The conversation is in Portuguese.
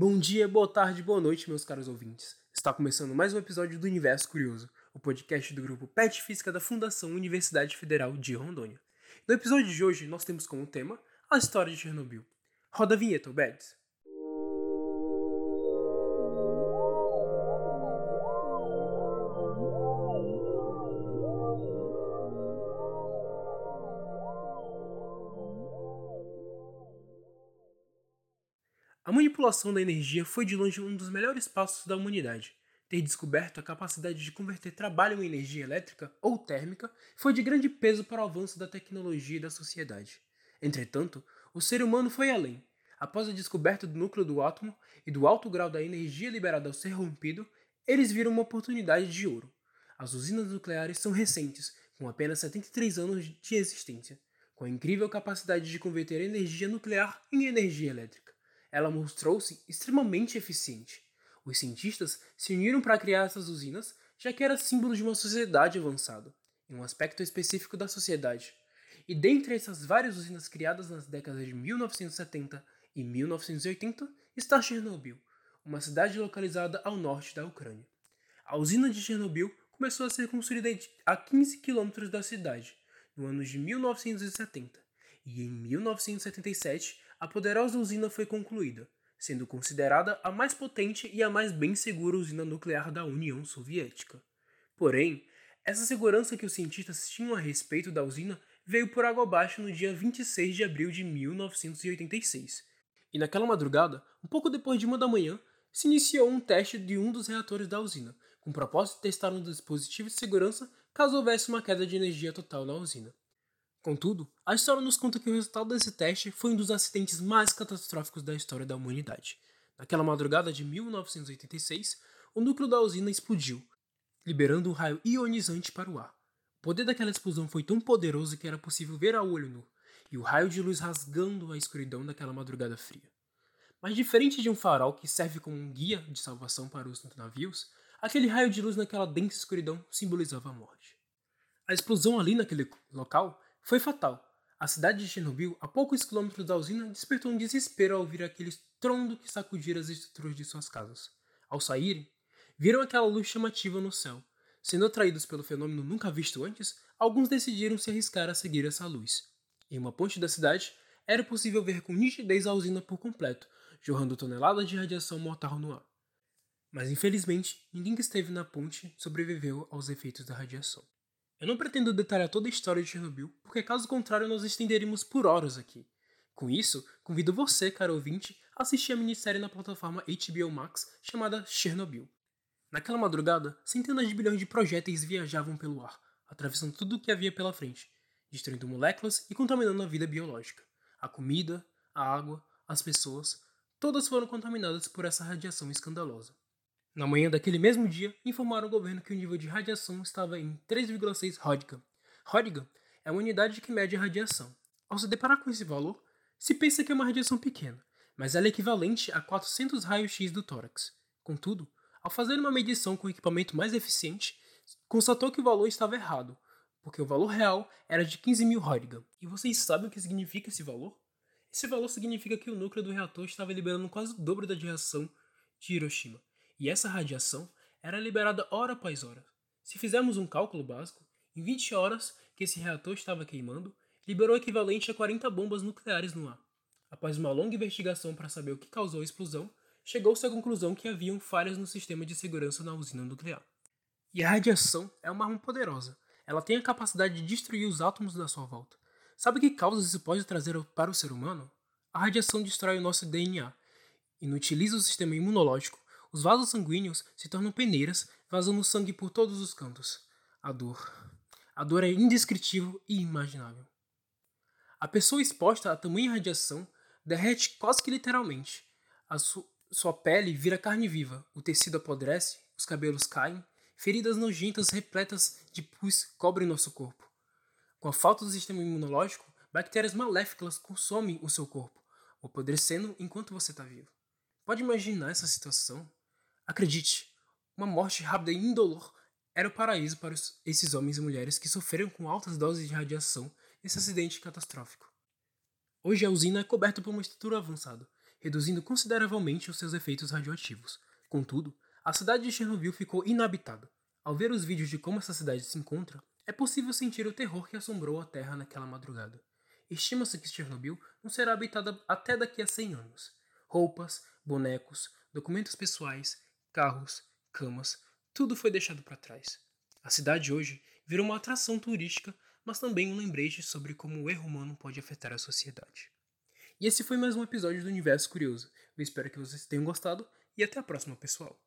Bom dia, boa tarde, boa noite, meus caros ouvintes. Está começando mais um episódio do Universo Curioso, o podcast do grupo PET Física da Fundação Universidade Federal de Rondônia. No episódio de hoje, nós temos como tema a história de Chernobyl. Roda a vinheta, Beds. A manipulação da energia foi de longe um dos melhores passos da humanidade. Ter descoberto a capacidade de converter trabalho em energia elétrica ou térmica foi de grande peso para o avanço da tecnologia e da sociedade. Entretanto, o ser humano foi além. Após a descoberta do núcleo do átomo e do alto grau da energia liberada ao ser rompido, eles viram uma oportunidade de ouro. As usinas nucleares são recentes, com apenas 73 anos de existência, com a incrível capacidade de converter energia nuclear em energia elétrica ela mostrou-se extremamente eficiente. Os cientistas se uniram para criar essas usinas, já que era símbolo de uma sociedade avançada, em um aspecto específico da sociedade. E dentre essas várias usinas criadas nas décadas de 1970 e 1980 está Chernobyl, uma cidade localizada ao norte da Ucrânia. A usina de Chernobyl começou a ser construída a 15 quilômetros da cidade, no ano de 1970, e em 1977 a poderosa usina foi concluída, sendo considerada a mais potente e a mais bem segura usina nuclear da União Soviética. Porém, essa segurança que os cientistas tinham a respeito da usina veio por água abaixo no dia 26 de abril de 1986. E naquela madrugada, um pouco depois de uma da manhã, se iniciou um teste de um dos reatores da usina, com o propósito de testar um dispositivo de segurança caso houvesse uma queda de energia total na usina. Contudo, a história nos conta que o resultado desse teste foi um dos acidentes mais catastróficos da história da humanidade. Naquela madrugada de 1986, o núcleo da usina explodiu, liberando um raio ionizante para o ar. O poder daquela explosão foi tão poderoso que era possível ver a olho nu, e o raio de luz rasgando a escuridão daquela madrugada fria. Mas diferente de um farol que serve como um guia de salvação para os navios, aquele raio de luz naquela densa escuridão simbolizava a morte. A explosão ali naquele local foi fatal. A cidade de Chernobyl, a poucos quilômetros da usina, despertou um desespero ao ouvir aquele estrondo que sacudira as estruturas de suas casas. Ao saírem, viram aquela luz chamativa no céu. Sendo atraídos pelo fenômeno nunca visto antes, alguns decidiram se arriscar a seguir essa luz. Em uma ponte da cidade, era possível ver com nitidez a usina por completo, jorrando toneladas de radiação mortal no ar. Mas infelizmente, ninguém que esteve na ponte sobreviveu aos efeitos da radiação. Eu não pretendo detalhar toda a história de Chernobyl, porque caso contrário nós estenderíamos por horas aqui. Com isso, convido você, caro ouvinte, a assistir a minissérie na plataforma HBO Max chamada Chernobyl. Naquela madrugada, centenas de bilhões de projéteis viajavam pelo ar, atravessando tudo o que havia pela frente, destruindo moléculas e contaminando a vida biológica. A comida, a água, as pessoas, todas foram contaminadas por essa radiação escandalosa. Na manhã daquele mesmo dia, informaram ao governo que o nível de radiação estava em 3,6 Röntgen. Röntgen é uma unidade que mede a radiação. Ao se deparar com esse valor, se pensa que é uma radiação pequena, mas ela é equivalente a 400 raios-x do tórax. Contudo, ao fazer uma medição com o equipamento mais eficiente, constatou que o valor estava errado, porque o valor real era de 15 mil Röntgen. E vocês sabem o que significa esse valor? Esse valor significa que o núcleo do reator estava liberando quase o dobro da radiação de Hiroshima e essa radiação era liberada hora após hora. Se fizermos um cálculo básico, em 20 horas que esse reator estava queimando, liberou o equivalente a 40 bombas nucleares no ar. Após uma longa investigação para saber o que causou a explosão, chegou-se à conclusão que haviam falhas no sistema de segurança na usina nuclear. E a radiação é uma arma poderosa. Ela tem a capacidade de destruir os átomos da sua volta. Sabe que causas isso pode trazer para o ser humano? A radiação destrói o nosso DNA, inutiliza o sistema imunológico, os vasos sanguíneos se tornam peneiras, vazando sangue por todos os cantos. A dor. A dor é indescritível e imaginável. A pessoa exposta a tamanha radiação derrete quase que literalmente. A su sua pele vira carne viva, o tecido apodrece, os cabelos caem, feridas nojentas repletas de pus cobrem nosso corpo. Com a falta do sistema imunológico, bactérias maléficas consomem o seu corpo, apodrecendo enquanto você está vivo. Pode imaginar essa situação? Acredite, uma morte rápida e indolor era o paraíso para esses homens e mulheres que sofreram com altas doses de radiação nesse acidente catastrófico. Hoje a usina é coberta por uma estrutura avançada, reduzindo consideravelmente os seus efeitos radioativos. Contudo, a cidade de Chernobyl ficou inabitada. Ao ver os vídeos de como essa cidade se encontra, é possível sentir o terror que assombrou a Terra naquela madrugada. Estima-se que Chernobyl não será habitada até daqui a 100 anos. Roupas, bonecos, documentos pessoais, carros, camas, tudo foi deixado para trás. A cidade hoje virou uma atração turística, mas também um lembrete sobre como o erro humano pode afetar a sociedade. E esse foi mais um episódio do Universo Curioso. Eu espero que vocês tenham gostado e até a próxima, pessoal.